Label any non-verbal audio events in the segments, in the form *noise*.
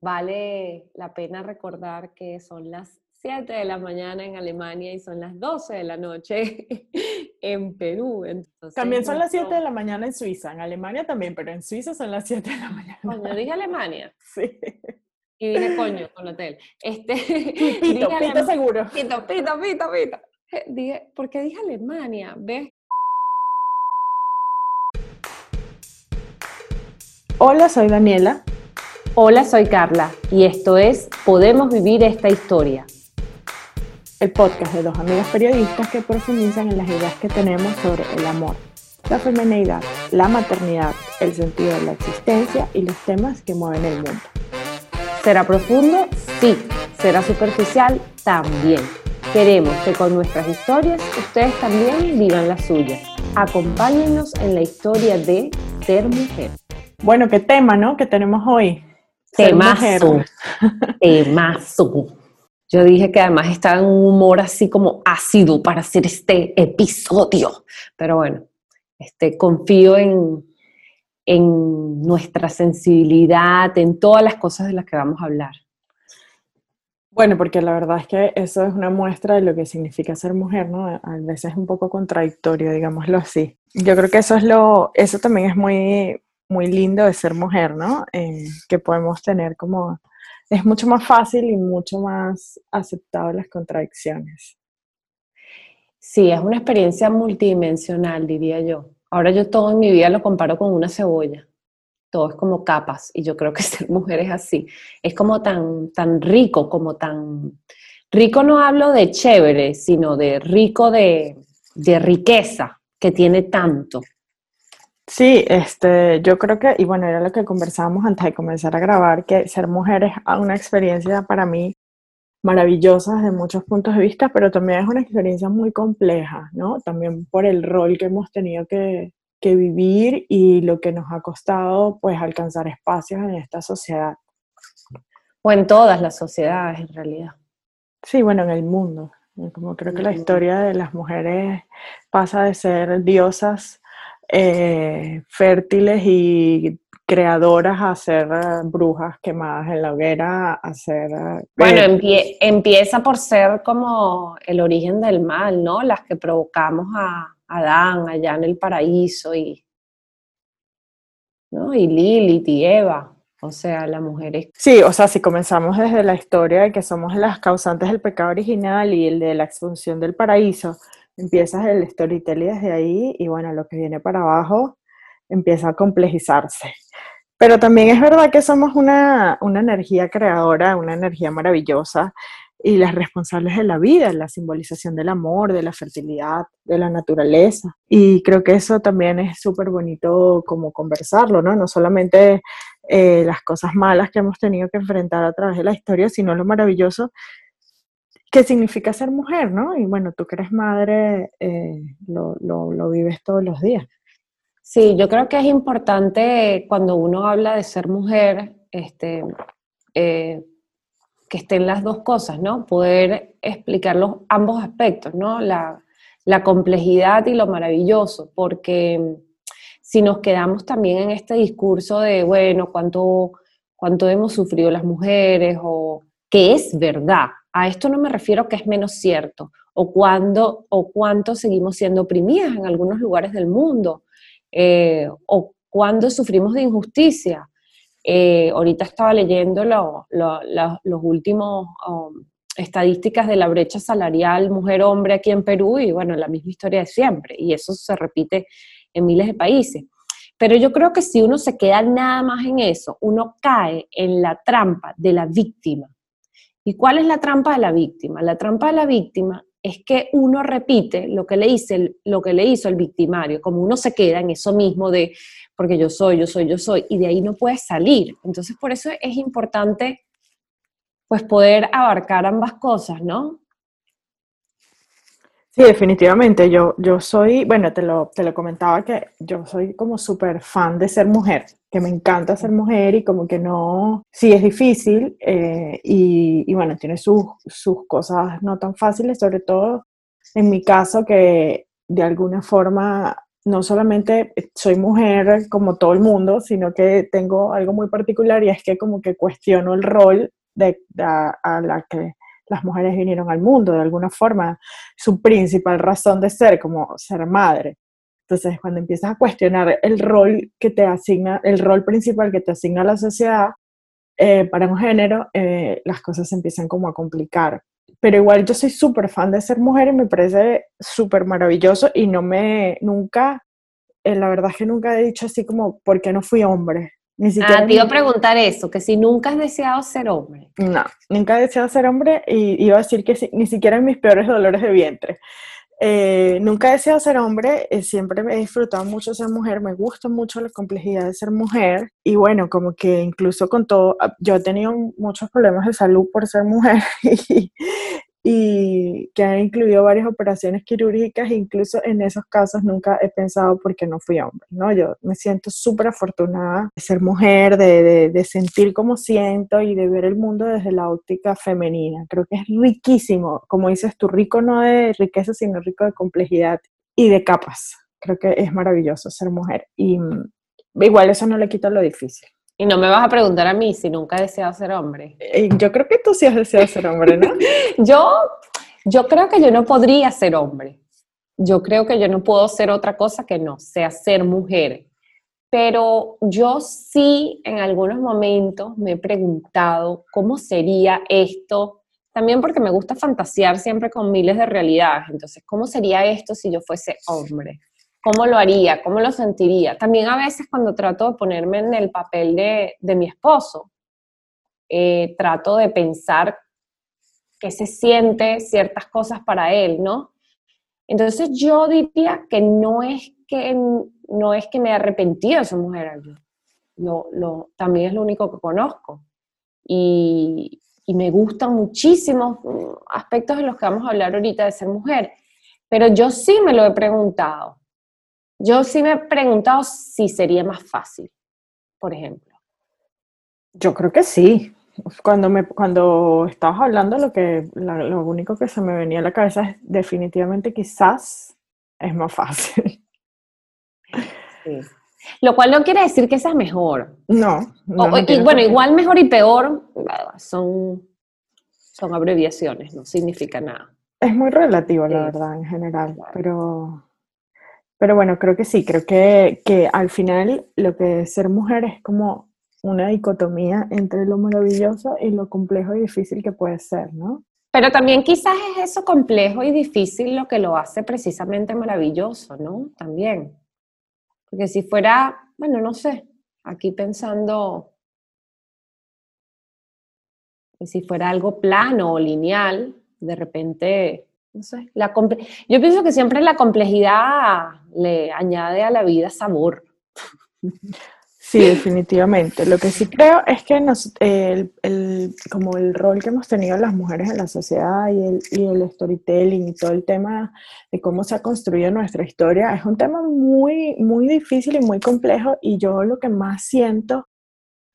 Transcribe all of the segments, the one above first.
vale la pena recordar que son las 7 de la mañana en Alemania y son las 12 de la noche *laughs* en Perú. también son las 7 de la mañana en Suiza, en Alemania también, pero en Suiza son las 7 de la mañana. Coño, dije Alemania. *laughs* Sí. Y dije coño con hotel. Este, *laughs* pito, pito seguro. Pito, pito, pito, pito. Dije, ¿por qué dije Alemania? ¿Ves? Hola, soy Daniela. Hola, soy Carla y esto es Podemos Vivir esta Historia. El podcast de dos amigas periodistas que profundizan en las ideas que tenemos sobre el amor, la feminidad, la maternidad, el sentido de la existencia y los temas que mueven el mundo. ¿Será profundo? Sí. ¿Será superficial? También. Queremos que con nuestras historias ustedes también vivan las suyas. Acompáñenos en la historia de ser mujer. Bueno, qué tema, ¿no? Que tenemos hoy. Temazo. Temazo. Yo dije que además estaba en un humor así como ácido para hacer este episodio. Pero bueno, este, confío en, en nuestra sensibilidad, en todas las cosas de las que vamos a hablar. Bueno, porque la verdad es que eso es una muestra de lo que significa ser mujer, ¿no? A veces es un poco contradictorio, digámoslo así. Yo creo que eso es lo, eso también es muy, muy lindo de ser mujer, ¿no? Eh, que podemos tener como, es mucho más fácil y mucho más aceptable las contradicciones. Sí, es una experiencia multidimensional, diría yo. Ahora yo todo en mi vida lo comparo con una cebolla. Todo es como capas y yo creo que *laughs* ser mujer es así. Es como tan, tan rico, como tan... Rico no hablo de chévere, sino de rico de, de riqueza, que tiene tanto. Sí, este, yo creo que, y bueno, era lo que conversábamos antes de comenzar a grabar, que ser mujer es una experiencia para mí maravillosa desde muchos puntos de vista, pero también es una experiencia muy compleja, ¿no? También por el rol que hemos tenido que, que vivir y lo que nos ha costado, pues, alcanzar espacios en esta sociedad. O en todas las sociedades, en realidad. Sí, bueno, en el mundo. Como creo que la historia de las mujeres pasa de ser diosas eh, fértiles y creadoras a ser eh, brujas quemadas en la hoguera, a ser... Eh, bueno, empieza por ser como el origen del mal, ¿no? Las que provocamos a Adán allá en el paraíso y... ¿no? Y Lilith y Eva. O sea, las mujeres. Sí, o sea, si comenzamos desde la historia de que somos las causantes del pecado original y el de la expulsión del paraíso, empiezas el storytelling desde ahí y bueno, lo que viene para abajo empieza a complejizarse. Pero también es verdad que somos una, una energía creadora, una energía maravillosa y las responsables de la vida, la simbolización del amor, de la fertilidad, de la naturaleza. Y creo que eso también es súper bonito como conversarlo, ¿no? No solamente eh, las cosas malas que hemos tenido que enfrentar a través de la historia, sino lo maravilloso qué significa ser mujer, ¿no? Y bueno, tú que eres madre, eh, lo, lo, vives todos los días. Sí, yo creo que es importante cuando uno habla de ser mujer, este, eh, que estén las dos cosas, ¿no? Poder explicar los, ambos aspectos, ¿no? La, la complejidad y lo maravilloso, porque si nos quedamos también en este discurso de, bueno, cuánto, cuánto hemos sufrido las mujeres o que es verdad, a esto no me refiero que es menos cierto, o, cuando, o cuánto seguimos siendo oprimidas en algunos lugares del mundo, eh, o cuándo sufrimos de injusticia. Eh, ahorita estaba leyendo los últimos um, estadísticas de la brecha salarial mujer-hombre aquí en Perú y bueno, la misma historia de siempre, y eso se repite en miles de países. Pero yo creo que si uno se queda nada más en eso, uno cae en la trampa de la víctima ¿Y cuál es la trampa de la víctima? La trampa de la víctima es que uno repite lo que le, lo que le hizo el victimario, como uno se queda en eso mismo de, porque yo soy, yo soy, yo soy, y de ahí no puede salir. Entonces, por eso es importante, pues, poder abarcar ambas cosas, ¿no? Sí, definitivamente. Yo, yo soy, bueno, te lo, te lo comentaba que yo soy como súper fan de ser mujer, que me encanta ser mujer y como que no, sí es difícil eh, y, y, bueno, tiene sus, sus cosas no tan fáciles, sobre todo en mi caso que de alguna forma no solamente soy mujer como todo el mundo, sino que tengo algo muy particular y es que como que cuestiono el rol de, a, la que las mujeres vinieron al mundo de alguna forma, su principal razón de ser, como ser madre. Entonces, cuando empiezas a cuestionar el rol que te asigna, el rol principal que te asigna la sociedad eh, para un género, eh, las cosas se empiezan como a complicar. Pero igual yo soy súper fan de ser mujer y me parece súper maravilloso y no me, nunca, eh, la verdad es que nunca he dicho así como, ¿por qué no fui hombre? Ni siquiera ah, te iba a preguntar eso, que si nunca has deseado ser hombre. No, nunca he deseado ser hombre y iba a decir que ni siquiera en mis peores dolores de vientre. Eh, nunca he deseado ser hombre, eh, siempre me he disfrutado mucho ser mujer, me gusta mucho la complejidad de ser mujer y bueno, como que incluso con todo, ah, yo he tenido muchos problemas de salud por ser mujer *laughs* y, y que ha incluido varias operaciones quirúrgicas, incluso en esos casos nunca he pensado por qué no fui hombre, ¿no? Yo me siento súper afortunada de ser mujer, de, de, sentir como siento y de ver el mundo desde la óptica femenina. Creo que es riquísimo, como dices tú, rico no de riqueza, sino rico de complejidad y de capas. Creo que es maravilloso ser mujer y mm, igual eso no le quita lo difícil. Y no me vas a preguntar a mí si nunca he deseado ser hombre. Eh, yo creo que tú sí has deseado ser hombre, ¿no? *laughs* yo, yo creo que yo no podría ser hombre. Yo creo que yo no puedo ser otra cosa que no sea ser mujer. Pero yo sí en algunos momentos me he preguntado cómo sería esto, también porque me gusta fantasear siempre con miles de realidades. Entonces, ¿cómo sería esto si yo fuese hombre? ¿Cómo lo haría? ¿Cómo lo sentiría? También a veces cuando trato de ponerme en el papel de, mi esposo, eh, trato de pensar qué se siente ciertas cosas para él, ¿no? Entonces yo diría que no es que, no es que me he arrepentido de ser mujer. Lo, lo, también es lo único que conozco. Y, y me gustan muchísimos aspectos de los que vamos a hablar ahorita de ser mujer. Pero yo sí me lo he preguntado. Yo sí me he preguntado si sería más fácil, por ejemplo. Yo creo que sí. Cuando, me, cuando estabas hablando, lo, que, lo único que se me venía a la cabeza es definitivamente quizás es más fácil. Sí. Lo cual no quiere decir que sea mejor. No. y, bueno, igual mejor y peor son, son abreviaciones, no significa nada. Es muy relativo, la verdad, en general, pero pero bueno, creo que sí, creo que, que al final lo que es ser mujer es como una dicotomía entre lo maravilloso y lo complejo y difícil que puede ser, ¿no? Pero también quizás es eso complejo y difícil lo que lo hace precisamente maravilloso, ¿no? También. Porque si fuera, bueno, no sé, aquí pensando, si fuera algo plano o lineal, de repente no sé, la yo pienso que siempre la complejidad le añade a la vida sabor. Sí, definitivamente. Lo que sí creo es que nos, el, como el rol que hemos tenido las mujeres en la sociedad y el, y el storytelling y todo el tema de cómo se ha construido nuestra historia es un tema muy, muy difícil y muy complejo y yo lo que más siento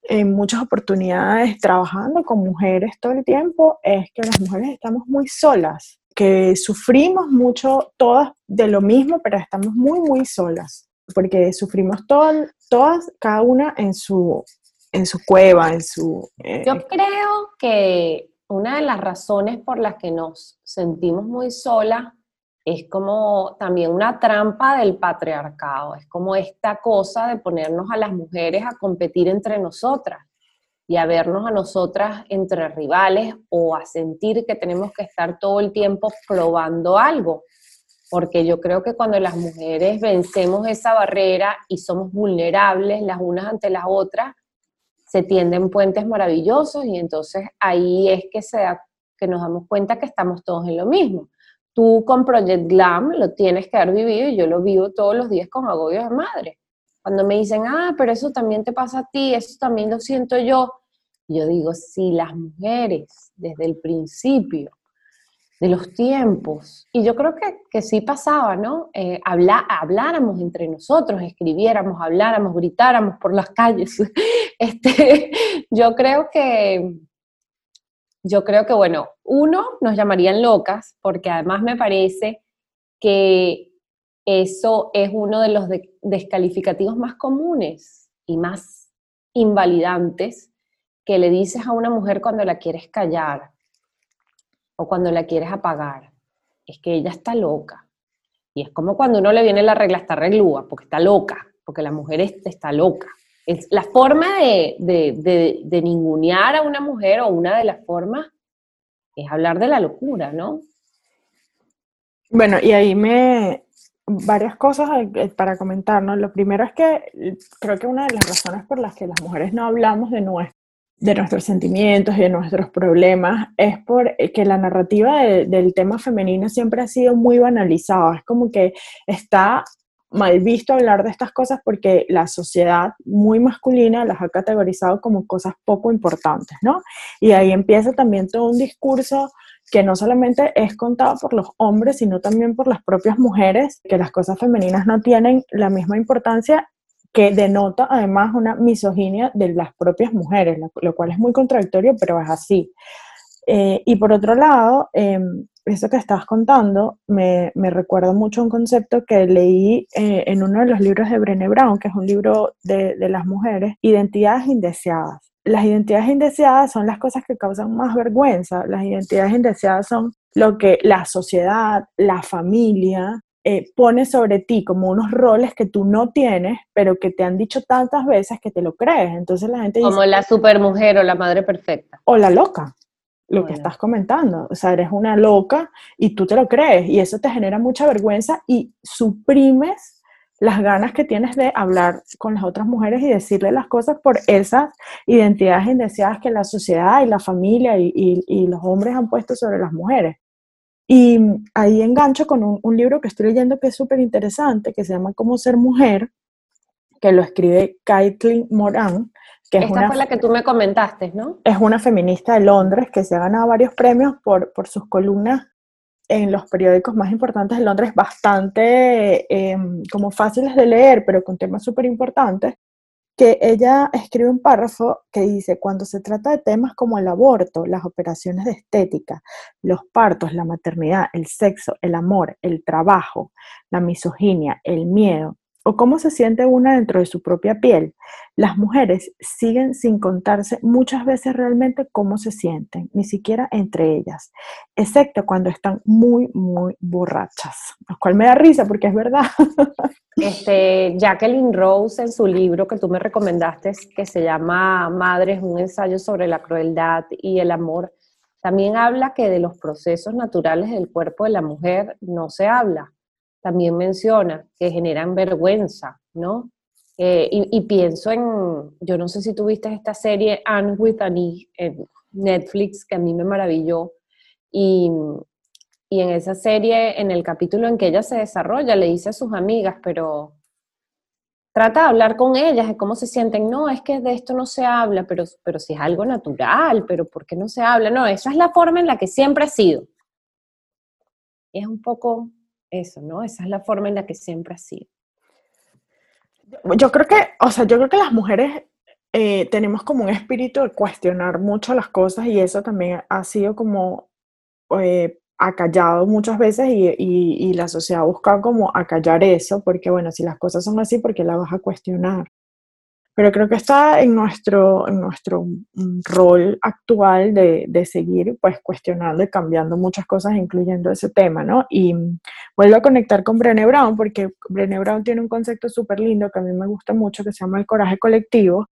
en muchas oportunidades trabajando con mujeres todo el tiempo es que las mujeres estamos muy solas que sufrimos mucho todas de lo mismo, pero estamos muy, muy solas, porque sufrimos todas, todas cada una en su, en su cueva, en su... Eh, Yo creo que una de las razones por las que nos sentimos muy solas es como también una trampa del patriarcado, es como esta cosa de ponernos a las mujeres a competir entre nosotras y a vernos a nosotras entre rivales o a sentir que tenemos que estar todo el tiempo probando algo. Porque yo creo que cuando las mujeres vencemos esa barrera y somos vulnerables las unas ante las otras, se tienden puentes maravillosos y entonces ahí es que, se que nos damos cuenta que estamos todos en lo mismo. Tú con Project Glam lo tienes que haber vivido y yo lo vivo todos los días con agobio de madre cuando me dicen, ah, pero eso también te pasa a ti, eso también lo siento yo, yo digo, si las mujeres desde el principio de los tiempos, y yo creo que, que sí pasaba, ¿no? Eh, habláramos entre nosotros, escribiéramos, habláramos, gritáramos por las calles. *laughs* este, yo creo que, yo creo que, bueno, uno, nos llamarían locas, porque además me parece que eso es uno de los descalificativos más comunes y más invalidantes que le dices a una mujer cuando la quieres callar o cuando la quieres apagar. Es que ella está loca. Y es como cuando uno le viene la regla, está reglúa, porque está loca, porque la mujer está loca. Es la forma de, ningunear a una mujer o una de las formas es hablar de la locura, ¿no? Bueno, y ahí me, varias cosas eh, para comentar, ¿no? Lo primero es que creo que una de las razones por las que las mujeres no hablamos de, de nuestros sentimientos y de nuestros problemas es porque la narrativa del tema femenino siempre ha sido muy banalizada. Es como que está mal visto hablar de estas cosas porque la sociedad muy masculina las ha categorizado como cosas poco importantes, ¿no? Y ahí empieza también todo un discurso que no solamente es contado por los hombres, sino también por las propias mujeres, que las cosas femeninas no tienen la misma importancia que denota además una misoginia de las propias mujeres, lo, cual es muy contradictorio, pero es así. Eh, y por otro lado, em, eso que estás contando me, me, recuerda mucho un concepto que leí eh, en uno de los libros de Brené Brown, que es un libro de, de las mujeres, Identidades Indeseadas. Las identidades indeseadas son las cosas que causan más vergüenza. Las identidades indeseadas son lo que la sociedad, la familia, eh, pone sobre ti como unos roles que tú no tienes, pero que te han dicho tantas veces que te lo crees. Entonces la gente Como la supermujer o la madre perfecta. O la loca lo que estás comentando. O sea, eres una loca y tú te lo crees y eso te genera mucha vergüenza y suprimes las ganas que tienes de hablar con las otras mujeres y decirle las cosas por esas identidades indeseadas que la sociedad y la familia y, los hombres han puesto sobre las mujeres. Y ahí engancho con un, libro que estoy leyendo que es súper interesante, que se llama Cómo ser mujer, que lo escribe Caitlin Moran, que Esta una, fue la que tú me comentaste, ¿no? Es una feminista de Londres que se ha ganado varios premios por, por sus columnas en los periódicos más importantes de Londres, bastante em, como fáciles de leer, pero con temas súper importantes, que ella escribe un párrafo que dice, cuando se trata de temas como el aborto, las operaciones de estética, los partos, la maternidad, el sexo, el amor, el trabajo, la misoginia, el miedo, o cómo se siente una dentro de su propia piel, las mujeres siguen sin contarse muchas veces realmente cómo se sienten, ni siquiera entre ellas, excepto cuando están muy, muy borrachas, lo cual me da risa porque es verdad. *laughs* Este, Jacqueline Rose en su libro que tú me recomendaste, que se llama Madres, un ensayo sobre la crueldad y el amor, también habla que de los procesos naturales del cuerpo de la mujer no se habla también menciona que generan vergüenza, ¿no? Eh, y, pienso en, yo no sé si tuviste esta serie Anne with Annie en Netflix, que a mí me maravilló, y, y en esa serie, en el capítulo en que ella se desarrolla, le dice a sus amigas, pero trata de hablar con ellas de cómo se sienten. No, es que de esto no se habla, pero, pero si es algo natural, pero ¿por qué no se habla? No, esa es la forma en la que siempre ha sido. es un poco eso, ¿no? Esa es la forma en la que siempre ha sido. Yo creo que, o sea, yo creo que las mujeres eh, tenemos como un espíritu de cuestionar mucho las cosas y eso también ha sido como eh, acallado muchas veces y, y, la sociedad busca como acallar eso, porque bueno, si las cosas son así, ¿por qué la vas a cuestionar? Pero creo que está en nuestro, en nuestro mm, rol actual de, de, seguir pues cuestionando y cambiando muchas cosas, incluyendo ese tema, ¿no? Y mm, vuelvo a conectar con Brené Brown, porque Brené Brown tiene un concepto súper lindo que a mí me gusta mucho, que se llama el coraje colectivo,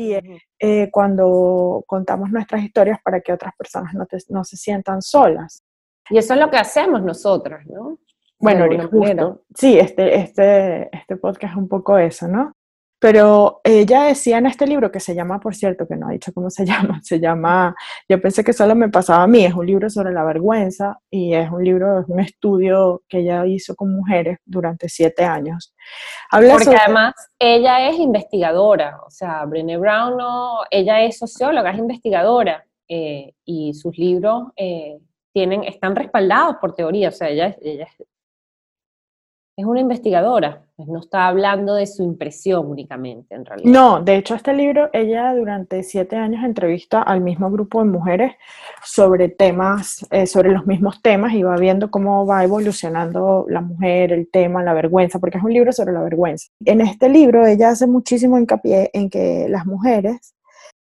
y eh, cuando contamos nuestras historias para que otras personas no, no, se sientan solas. Y eso es lo que hacemos nosotras, ¿no? Bueno, justo, sí, este, este, este podcast es un poco eso, ¿no? Pero ella decía en este libro, que se llama, por cierto, que no ha dicho cómo se *laughs* llama, se llama, yo pensé que solo me pasaba a mí, es un libro sobre la vergüenza y es un libro, es un estudio que ella hizo con mujeres durante siete años. Porque además ella es investigadora, o sea, Brené Brown no, ella es socióloga, es investigadora eh, y sus libros eh, tienen, están respaldados por teoría, o sea, ella, ella es es una investigadora, pues no está hablando de su impresión únicamente, en realidad. No, de hecho este libro, ella durante siete años entrevista al mismo grupo de mujeres sobre temas, eh, sobre los mismos temas y va viendo cómo va evolucionando la mujer, el tema, la vergüenza, porque es un libro sobre la vergüenza. En este libro ella hace muchísimo hincapié en que las mujeres,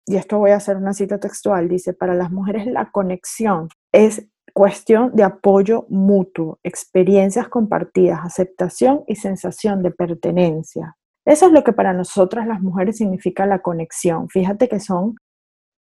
y esto voy a hacer una cita textual, dice, para las mujeres la conexión es cuestión de apoyo mutuo, experiencias compartidas, aceptación y sensación de pertenencia. Eso es lo que para nosotras las mujeres significa la conexión. Fíjate que son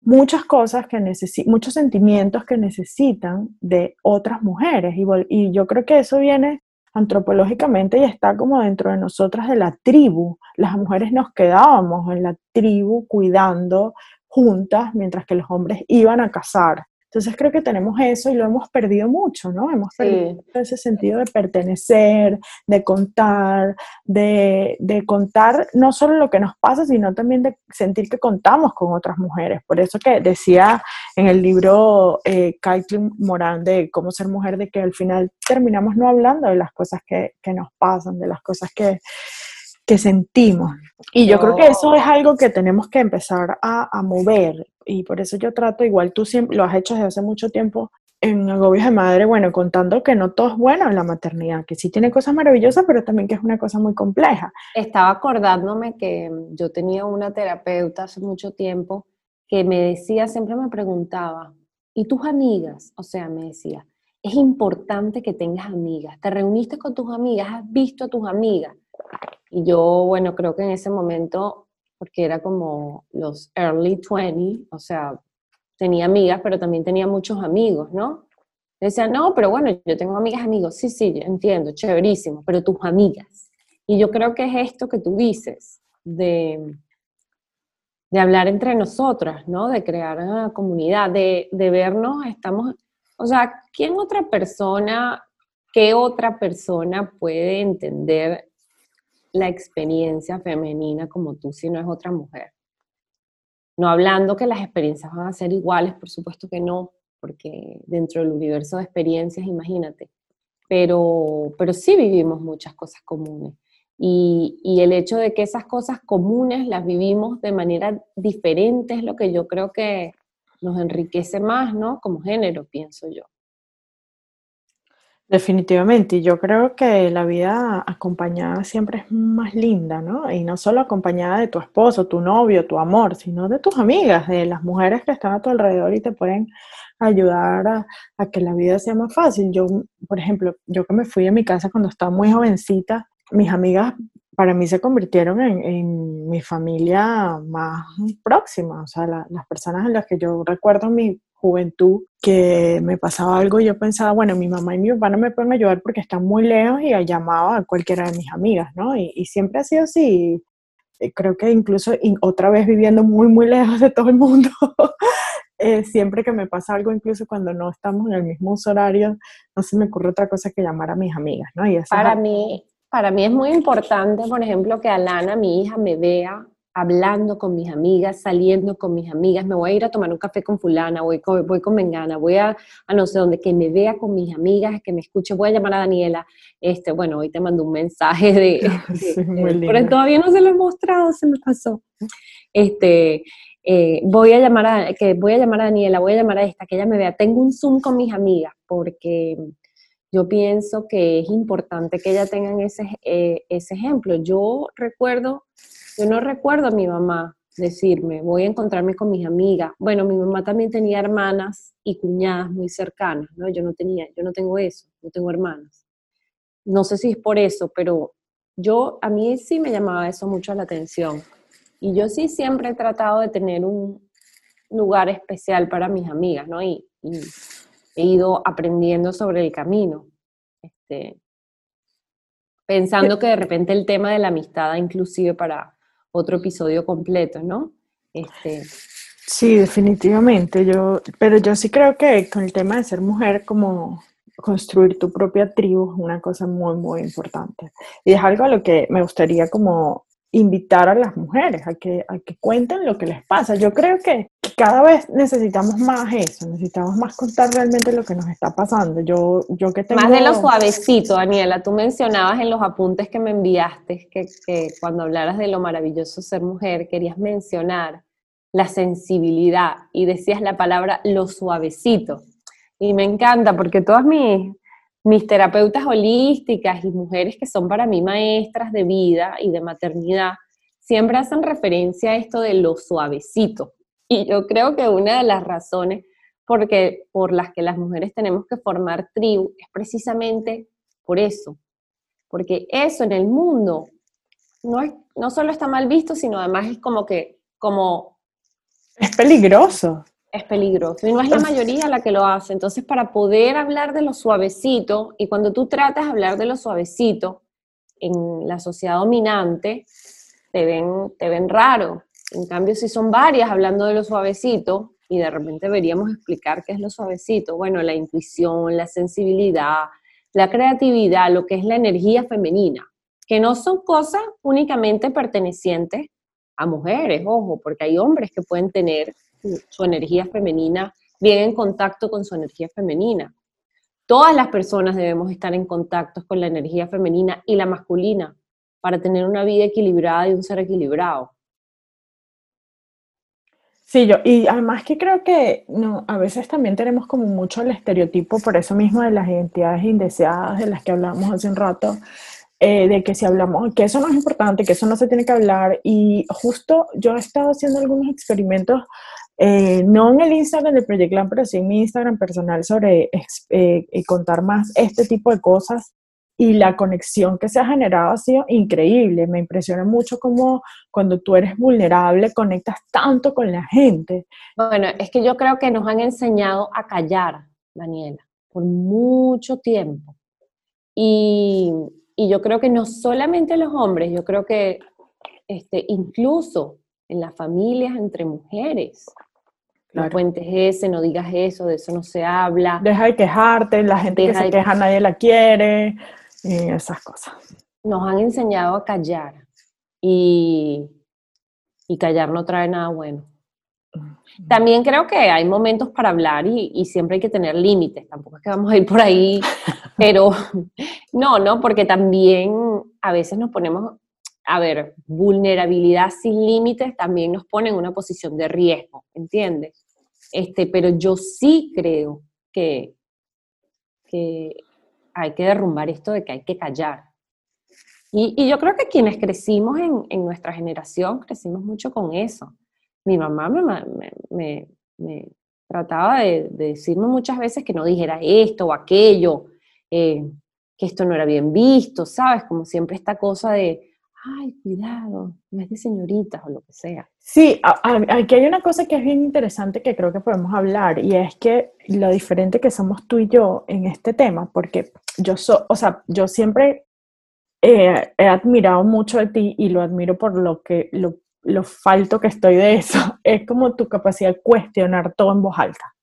muchas cosas que necesitan, muchos sentimientos que necesitan de otras mujeres. Y, y yo creo que eso viene antropológicamente y está como dentro de nosotras de la tribu. Las mujeres nos quedábamos en la tribu cuidando juntas mientras que los hombres iban a cazar. Entonces creo que tenemos eso y lo hemos perdido mucho, ¿no? Hemos perdido ese sentido de pertenecer, de contar, de, contar no solo lo que nos pasa, sino también de sentir que contamos con otras mujeres. Por eso que decía en el libro eh, Kaitlin Morán de Cómo ser mujer, de que al final terminamos no hablando de las cosas que, que nos pasan, de las cosas que, que sentimos. Y yo creo que eso es algo que tenemos que empezar a, a, mover. Y por eso yo trato, igual tú siempre lo has hecho desde hace mucho tiempo en Agobios de Madre, bueno, contando que no todo es bueno en la maternidad, que sí tiene cosas maravillosas, pero también que es una cosa muy compleja. Estaba acordándome que yo tenía una terapeuta hace mucho tiempo que me decía, siempre me preguntaba, ¿y tus amigas? O sea, me decía, es importante que tengas amigas. ¿Te reuniste con tus amigas? ¿Has visto a tus amigas? Y yo, bueno, creo que en ese momento, porque era como los early 20, o sea, tenía amigas, pero también tenía muchos amigos, ¿no? Decía, no, pero bueno, yo tengo amigas, amigos. Sí, sí, entiendo, chéverísimo, pero tus amigas. Y yo creo que es esto que tú dices, de, de hablar entre nosotras, ¿no? De crear una comunidad, de, de vernos, estamos, o sea, ¿quién otra persona, qué otra persona puede entender la experiencia femenina como tú si no es otra mujer. No hablando que las experiencias van a ser iguales, por supuesto que no, porque dentro del universo de experiencias, imagínate, pero, pero sí vivimos muchas cosas comunes. Y, y, el hecho de que esas cosas comunes las vivimos de manera diferente es lo que yo creo que nos enriquece más, ¿no? Como género, pienso yo. Definitivamente, y yo creo que la vida acompañada siempre es más linda, ¿no? Y no solo acompañada de tu esposo, tu novio, tu amor, sino de tus amigas, de las mujeres que están a tu alrededor y te pueden ayudar a, que la vida sea más fácil. Yo, por ejemplo, yo que me fui de mi casa cuando estaba muy jovencita, mis amigas para mí se convirtieron en, mi familia más próxima, o sea, las personas en las que yo recuerdo mi juventud que me pasaba algo y yo pensaba, bueno, mi mamá y mi papá no me pueden ayudar porque están muy lejos y llamaba a cualquiera de mis amigas, ¿no? Y, siempre ha sido así. Creo que incluso otra vez viviendo muy, muy lejos de todo el mundo, *laughs* eh, siempre que me pasa algo, incluso cuando no estamos en el mismo horario, no se me ocurre otra cosa que llamar a mis amigas, ¿no? Y para, mí, para mí es muy importante, por ejemplo, que Alana, mi hija, me vea hablando con mis amigas, saliendo con mis amigas, me voy a ir a tomar un café con fulana, voy con, voy con Mengana, voy a, no sé dónde, que me vea con mis amigas, que me escuche, voy a llamar a Daniela, este, bueno, hoy te mando un mensaje de, *laughs* pero todavía no se lo he mostrado, se me pasó, este, eh, voy a llamar a, que voy a llamar a Daniela, voy a llamar a esta, que ella me vea, tengo un Zoom con mis amigas, porque yo pienso que es importante que ellas tengan ese, eh, ese ejemplo. Yo recuerdo yo no recuerdo a mi mamá decirme, voy a encontrarme con mis amigas. Bueno, mi mamá también tenía hermanas y cuñadas muy cercanas, ¿no? Yo no tenía, yo no tengo eso, no tengo hermanas. No sé si es por eso, pero yo, a mí sí me llamaba eso mucho la atención. Y yo sí siempre he tratado de tener un lugar especial para mis amigas, ¿no? Y, he ido aprendiendo sobre el camino. Este, pensando que de repente el tema de la amistad, inclusive para, otro episodio completo, ¿no? Este... Sí, definitivamente. Yo, pero yo sí creo que con el tema de ser mujer, como construir tu propia tribu es una cosa muy, muy importante. Y es algo a lo que me gustaría como invitar a las mujeres a que, a que cuenten lo que les pasa. Yo creo que cada vez necesitamos más eso, necesitamos más contar realmente lo que nos está pasando. Yo, yo que tengo... Más de lo suavecito, Daniela. Tú mencionabas en los apuntes que me enviaste que, que cuando hablaras de lo maravilloso ser mujer, querías mencionar la sensibilidad y decías la palabra lo suavecito. Y me encanta porque todas mis, mis terapeutas holísticas y mujeres que son para mí maestras de vida y de maternidad, siempre hacen referencia a esto de lo suavecito. Y yo creo que una de las razones porque, por las que las mujeres tenemos que formar tribu es precisamente por eso. Porque eso en el mundo no, es, no solo está mal visto, sino además es como que, como... Es peligroso es peligroso y no es la mayoría la que lo hace. Entonces, para poder hablar de lo suavecito, y cuando tú tratas de hablar de lo suavecito en la sociedad dominante, te ven, te ven raro. En cambio, si son varias hablando de lo suavecito, y de repente deberíamos explicar qué es lo suavecito, bueno, la intuición, la sensibilidad, la creatividad, lo que es la energía femenina, que no son cosas únicamente pertenecientes a mujeres, ojo, porque hay hombres que pueden tener su energía femenina bien en contacto con su energía femenina. Todas las personas debemos estar en contacto con la energía femenina y la masculina para tener una vida equilibrada y un ser equilibrado. Sí, yo, y además que creo que no, a veces también tenemos como mucho el estereotipo, por eso mismo de las identidades indeseadas de las que hablamos hace un rato, eh, de que si hablamos, que eso no es importante, que eso no se tiene que hablar. Y justo yo he estado haciendo algunos experimentos eh, no en el Instagram de Project pero sí en mi Instagram personal sobre eh, eh, contar más este tipo de cosas. Y la conexión que se ha generado ha sido increíble. Me impresiona mucho cómo cuando tú eres vulnerable conectas tanto con la gente. Bueno, es que yo creo que nos han enseñado a callar, Daniela, por mucho tiempo. Y, y yo creo que no solamente los hombres, yo creo que este, incluso en las familias entre mujeres, no cuentes ese, no digas eso, de eso no se habla. Deja de quejarte, la gente que se queja nadie la quiere, y esas cosas. Nos han enseñado a callar y, y callar no trae nada bueno. También creo que hay momentos para hablar y, y, siempre hay que tener límites, tampoco es que vamos a ir por ahí, *laughs* pero no, no, porque también a veces nos ponemos, a ver, vulnerabilidad sin límites también nos pone en una posición de riesgo, ¿entiendes? Este, pero yo sí creo que, que hay que derrumbar esto de que hay que callar. Y, yo creo que quienes crecimos en, nuestra generación, crecimos mucho con eso. Mi mamá me, trataba de, decirme muchas veces que no dijera esto o aquello, eh, que esto no era bien visto, ¿sabes? Como siempre esta cosa de, ay, cuidado, no es de señoritas o lo que sea. Sí, aquí hay una cosa que es bien interesante que creo que podemos hablar y es que lo diferente que somos tú y yo en este tema, porque yo, so, o sea, yo siempre he admirado mucho de ti y lo admiro por lo que, lo, lo falto que estoy de eso, *laughs* es como tu capacidad de cuestionar todo en voz alta.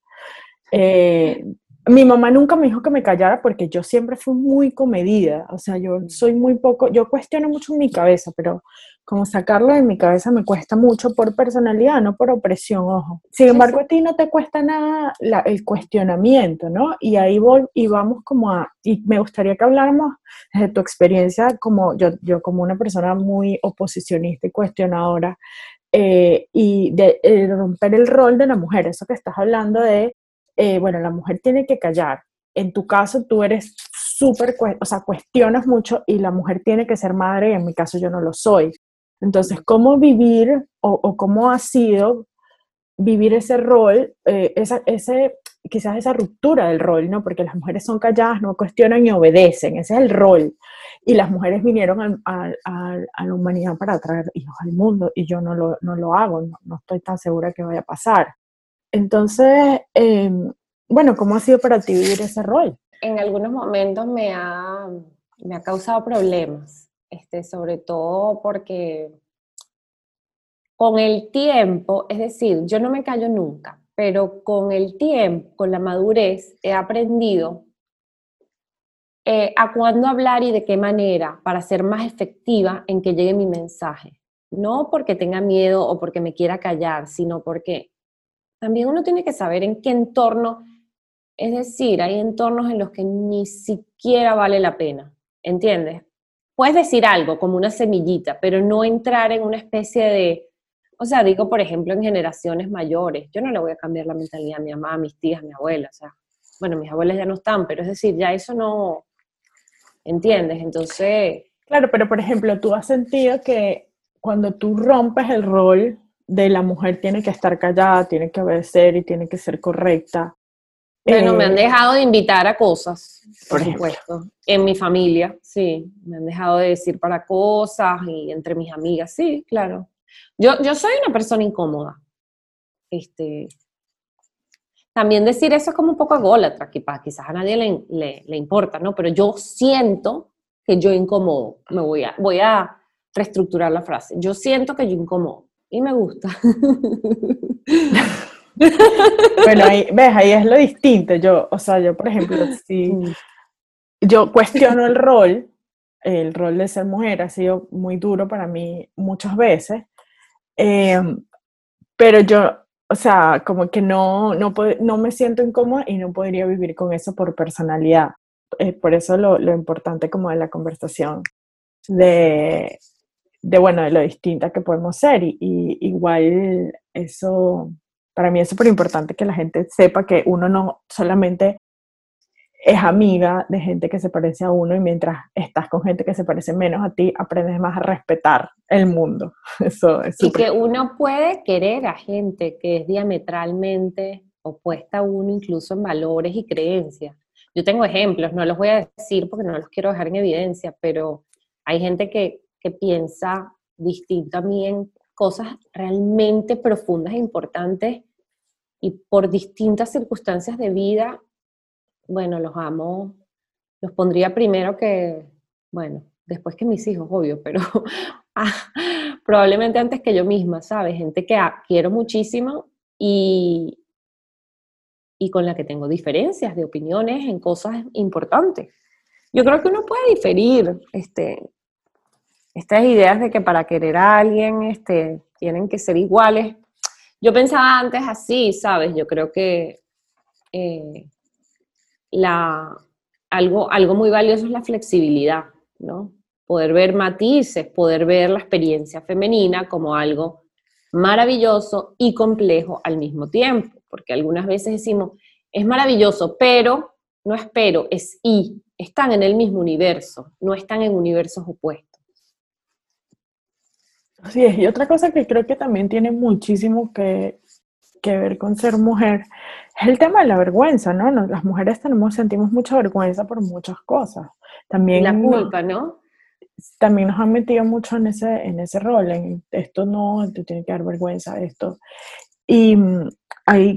Eh, mi mamá nunca me dijo que me callara porque yo siempre fui muy comedida, o sea, yo mm. soy muy poco, yo cuestiono mucho en mi cabeza, pero como sacarlo de mi cabeza me cuesta mucho por personalidad, no por opresión, ojo. Sin embargo, a ti no te cuesta nada el cuestionamiento, ¿no? Y ahí voy, y vamos como a, y me gustaría que habláramos de tu experiencia como yo, yo como una persona muy oposicionista y cuestionadora, eh, y de, de romper el rol de la mujer, eso que estás hablando de eh, bueno, la mujer tiene que callar. En tu caso, tú eres súper, o sea, cuestionas mucho y la mujer tiene que ser madre y en mi caso yo no lo soy. Entonces, ¿cómo vivir o, cómo ha sido vivir ese rol, eh, esa, ese, quizás esa ruptura del rol, ¿no? Porque las mujeres son calladas, no cuestionan y obedecen, ese es el rol. Y las mujeres vinieron a, la humanidad para traer hijos al mundo y yo no lo, no lo hago, no, no estoy tan segura que vaya a pasar. Entonces, em, bueno, ¿cómo ha sido para ti vivir ese rol? En algunos momentos me ha, me ha causado problemas, este, sobre todo porque con el tiempo, es decir, yo no me callo nunca, pero con el tiempo, con la madurez, he aprendido eh, a cuándo hablar y de qué manera para ser más efectiva en que llegue mi mensaje. No porque tenga miedo o porque me quiera callar, sino porque también uno tiene que saber en qué entorno, es decir, hay entornos en los que ni siquiera vale la pena, ¿entiendes? Puedes decir algo como una semillita, pero no entrar en una especie de, o sea, digo, por ejemplo, en generaciones mayores, yo no le voy a cambiar la mentalidad a mi mamá, a mis tías, a mi abuela, o sea, bueno, mis abuelas ya no están, pero es decir, ya eso no, ¿entiendes? Entonces... Claro, pero por ejemplo, tú has sentido que cuando tú rompes el rol de la mujer tiene que estar callada, tiene que obedecer y tiene que ser correcta. Bueno, me han eh, dejado de invitar a cosas, por supuesto. En mi familia, sí. Me han dejado de decir para cosas y entre mis amigas, sí, claro. Yo, yo soy una persona incómoda. Este, también decir eso es como un poco ególatra, quizás a nadie le, le, importa, ¿no? Pero yo siento que yo incomodo. Me voy a, voy a reestructurar la frase. Yo siento que yo incomodo y me gusta. *laughs* bueno, ahí, ves, ahí es lo distinto. Yo, o sea, yo, por ejemplo, si yo cuestiono el rol, el rol de ser mujer ha sido muy duro para mí muchas veces, em, pero yo, o sea, como que no, no, no me siento incómoda y no podría vivir con eso por personalidad. por eso lo, lo importante como de la conversación, de de, bueno, de lo distinta que podemos ser. Y, igual eso, para mí es súper importante que la gente sepa que uno no solamente es amiga de gente que se parece a uno y mientras estás con gente que se parece menos a ti, aprendes más a respetar el mundo. *laughs* Eso es y que uno puede querer a gente que es diametralmente opuesta a uno, incluso en valores y creencias. Yo tengo ejemplos, no los voy a decir porque no los quiero dejar en evidencia, pero hay gente que piensa distinto a mí en cosas realmente profundas e importantes y por distintas circunstancias de vida, bueno, los amo, los pondría primero que, bueno, después que mis hijos, obvio, pero *laughs* ah, probablemente antes que yo misma, ¿sabes? Gente que quiero muchísimo y, y con la que tengo diferencias de opiniones en cosas importantes. Yo creo que uno puede diferir, este, estas ideas de que para querer a alguien este, tienen que ser iguales. Yo pensaba antes así, ¿sabes? Yo creo que eh, la, algo, algo muy valioso es la flexibilidad, ¿no? Poder ver matices, poder ver la experiencia femenina como algo maravilloso y complejo al mismo tiempo, porque algunas veces decimos, es maravilloso, pero no es pero, es y, están en el mismo universo, no están en universos opuestos. Así es, y otra cosa que creo que también tiene muchísimo que, ver con ser mujer es el tema de la vergüenza, ¿no? Las mujeres tenemos, sentimos mucha vergüenza por muchas cosas. También la culpa, ¿no? También nos han metido mucho en ese, en ese rol, en esto no, te tiene que dar vergüenza, esto. Y mm, ahí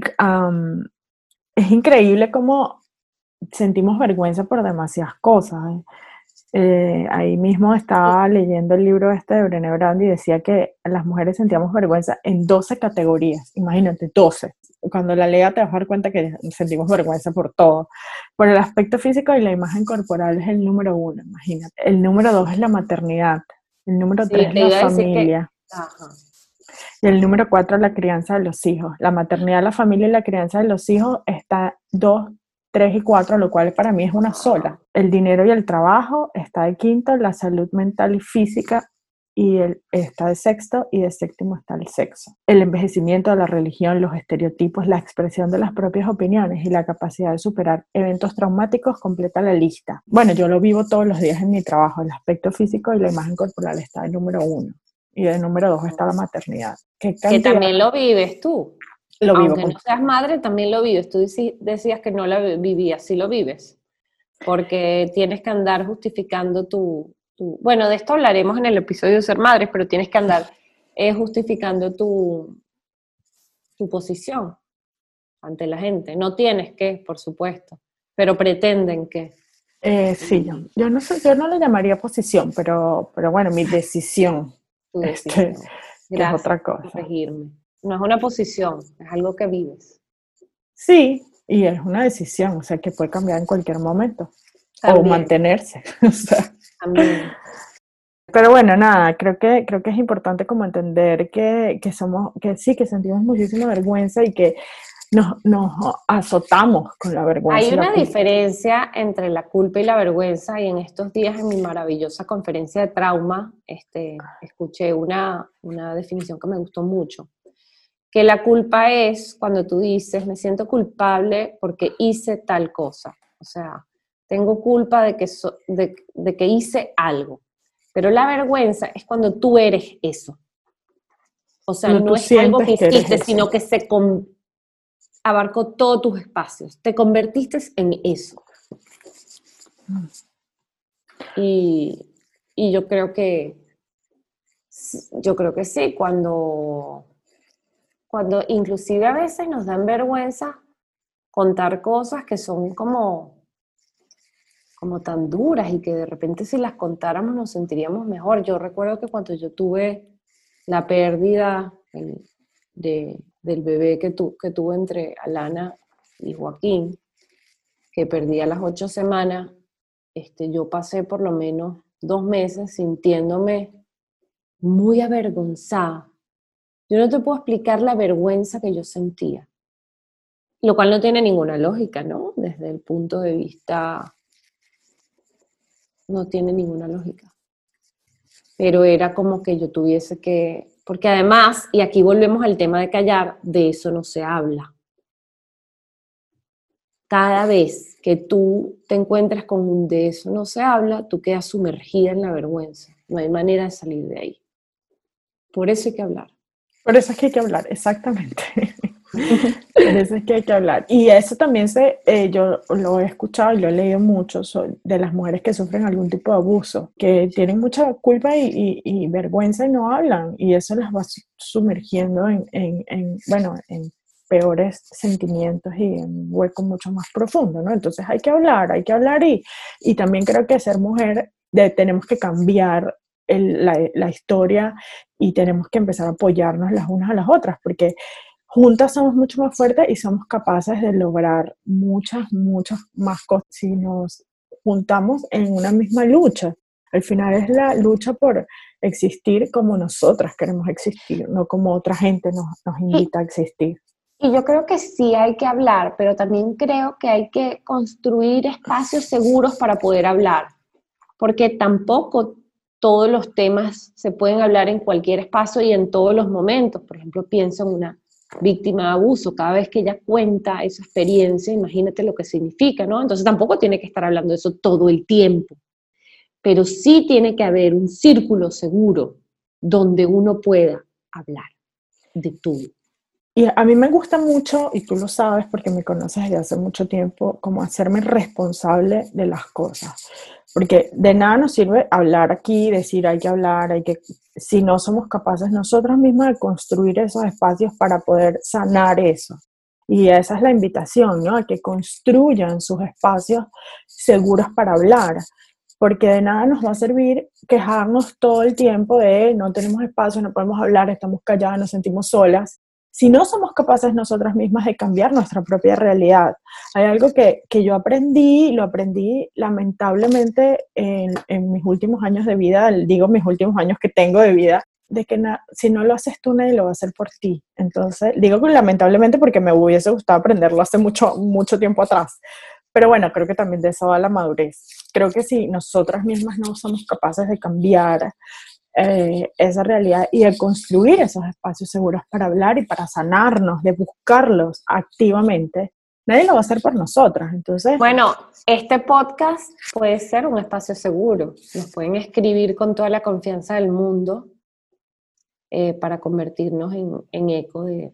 es increíble cómo sentimos vergüenza por demasiadas cosas. ¿eh? Eh, ahí mismo estaba leyendo el libro este de Brené Brown y decía que las mujeres sentíamos vergüenza en 12 categorías, imagínate, 12. Cuando la lea te vas a dar cuenta que sentimos vergüenza por todo. Por el aspecto físico y la imagen corporal es el número uno, imagínate. El número dos es la maternidad. El número tres es la familia. Y el número cuatro, la crianza de los hijos. La maternidad, la familia y la crianza de los hijos está dos tres y cuatro, lo cual para mí es una sola. El dinero y el trabajo está de quinto, la salud mental y física y el, está de sexto y de séptimo está el sexo. El envejecimiento, la religión, los estereotipos, la expresión de las propias opiniones y la capacidad de superar eventos traumáticos completa la lista. Bueno, yo lo vivo todos los días en mi trabajo. El aspecto físico y la imagen corporal está en número uno. Y de número dos está la maternidad. que también lo vives tú. Lo Aunque no seas madre, también lo vives. Tú decías que no la vivías, sí lo vives. Porque tienes que andar justificando tu, Bueno, de esto hablaremos en el episodio de ser madres, pero tienes que andar eh, justificando tu, tu posición ante la gente. No tienes que, por supuesto, pero pretenden que. Eh, sí, yo, no sé, yo no le llamaría posición, pero, pero bueno, mi decisión. Tu este, es otra cosa. No es una posición, es algo que vives. Sí, y es una decisión, o sea, que puede cambiar en cualquier momento. o mantenerse. *laughs* También. Pero bueno, nada, creo que, creo que es importante como entender que, que somos, que sí, que sentimos muchísima vergüenza y que nos, nos, azotamos con la vergüenza. Hay una diferencia entre la culpa y la vergüenza y en estos días en mi maravillosa conferencia de trauma este, escuché una, una definición que me gustó mucho, que la culpa es cuando tú dices, me siento culpable porque hice tal cosa, o sea, tengo culpa de que, de, de que hice algo, pero la vergüenza es cuando tú eres eso. O sea, no, es algo que hiciste, sino que se, abarcó todos tus espacios, te convertiste en eso. Y, yo creo que, yo creo que sí, cuando, cuando inclusive a veces nos dan vergüenza contar cosas que son como, como tan duras y que de repente si las contáramos nos sentiríamos mejor. Yo recuerdo que cuando yo tuve la pérdida de, del bebé que, tu, que tuvo entre Alana y Joaquín, que perdí a las ocho semanas, este, yo pasé por lo menos dos meses sintiéndome muy avergonzada. Yo no te puedo explicar la vergüenza que yo sentía, lo cual no tiene ninguna lógica, ¿no? Desde el punto de vista, no tiene ninguna lógica. Pero era como que yo tuviese que porque además, y aquí volvemos al tema de callar, de eso no se habla. Cada vez que tú te encuentras con un de eso no se habla, tú quedas sumergida en la vergüenza. No hay manera de salir de ahí. Por eso hay que hablar. Por eso es que hay que hablar, exactamente. *laughs* Por eso es que hay que hablar. Y eso también se, eh, yo lo he escuchado y lo he leído mucho de las mujeres que sufren algún tipo de abuso, que tienen mucha culpa y, vergüenza y no hablan. Y eso las va sumergiendo en, en, bueno, en peores sentimientos y en un hueco mucho más profundo, ¿no? Entonces hay que hablar, hay que hablar y, y también creo que ser mujer de, tenemos que cambiar la, la historia y tenemos que empezar a apoyarnos las unas a las otras, porque juntas somos mucho más fuertes y somos capaces de lograr muchas, muchas más cosas si nos juntamos en una misma lucha. Al final es la lucha por existir como nosotras queremos existir, no como otra gente nos, nos invita a existir. Y yo creo que sí hay que hablar, pero también creo que hay que construir espacios seguros para poder hablar, porque tampoco todos los temas se pueden hablar en cualquier espacio y en todos los momentos. Por ejemplo, pienso en una víctima de abuso, cada vez que ella cuenta esa experiencia, imagínate lo que significa, ¿no? Entonces tampoco tiene que estar hablando de eso todo el tiempo, pero sí tiene que haber un círculo seguro donde uno pueda hablar de todo. Y a mí me gusta mucho, y tú lo sabes porque me conoces desde hace mucho tiempo, como hacerme responsable de las cosas. Porque de nada nos sirve hablar aquí, decir hay que hablar, hay que, si no somos capaces nosotros mismos de construir esos espacios para poder sanar eso. Y esa es la invitación, ¿no? A que construyan sus espacios seguros para hablar. Porque de nada nos va a servir quejarnos todo el tiempo de no tenemos espacio, no podemos hablar, estamos calladas, nos sentimos solas si no somos capaces nosotras mismas de cambiar nuestra propia realidad. Hay algo que, que yo aprendí, lo aprendí lamentablemente en, mis últimos años de vida, digo mis últimos años que tengo de vida, de que si no lo haces tú, nadie lo va a hacer por ti. Entonces, digo que lamentablemente porque me hubiese gustado aprenderlo hace mucho, mucho tiempo atrás. Pero bueno, creo que también de eso va la madurez. Creo que si nosotras mismas no somos capaces de cambiar eh, esa realidad y de construir esos espacios seguros para hablar y para sanarnos, de buscarlos activamente, nadie lo va a hacer por nosotras. Entonces, bueno, este podcast puede ser un espacio seguro. Nos pueden escribir con toda la confianza del mundo eh, para convertirnos en, eco de,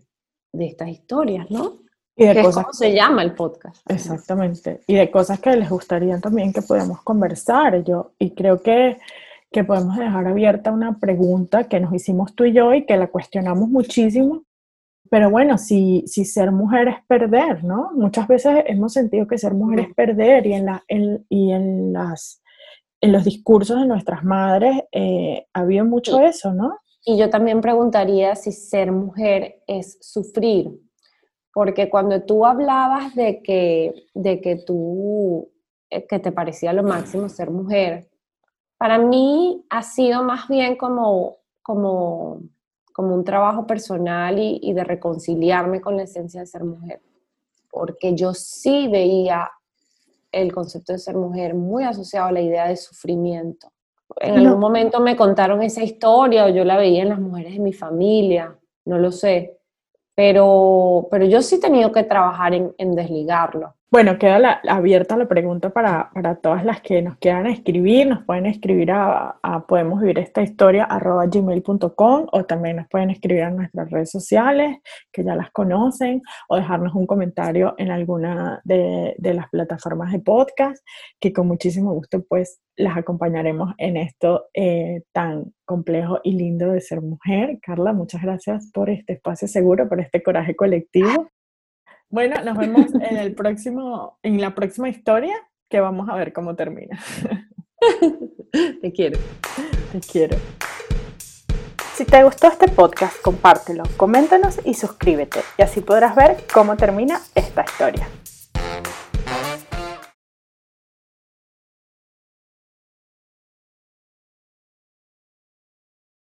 estas historias, ¿no? Y de cosas, ¿Cómo se llama el podcast? Exactamente. Y de cosas que les gustaría también que podamos conversar. Yo, y creo que que podemos dejar abierta una pregunta que nos hicimos tú y yo y que la cuestionamos muchísimo. Pero bueno, si, si ser mujer es perder, ¿no? Muchas veces hemos sentido que ser mujer es perder y en, la, y en, las, en los discursos de nuestras madres eh, ha habido mucho eso, ¿no? Y yo también preguntaría si ser mujer es sufrir, porque cuando tú hablabas de que, de que tú eh, que te parecía lo máximo ser mujer, para mí ha sido más bien como, como, como un trabajo personal y, y de reconciliarme con la esencia de ser mujer, porque yo sí veía el concepto de ser mujer muy asociado a la idea de sufrimiento. En algún momento me contaron esa historia o yo la veía en las mujeres de mi familia, no lo sé, pero, pero yo sí he tenido que trabajar en, en desligarlo. Bueno, queda abierta la pregunta para, todas las que nos quieran escribir. Nos pueden escribir a, podemos vivir esta historia arroba gmail.com o también nos pueden escribir a nuestras redes sociales que ya las conocen o dejarnos un comentario en alguna de, las plataformas de podcast que con muchísimo gusto pues las acompañaremos en esto eh, tan complejo y lindo de ser mujer. Carla, muchas gracias por este espacio seguro, por este coraje colectivo. Bueno, nos vemos en el próximo, en la próxima historia, que vamos a ver cómo termina. *laughs* Te quiero. Te quiero. Si te gustó este podcast, compártelo, coméntanos y suscríbete, y así podrás ver cómo termina esta historia.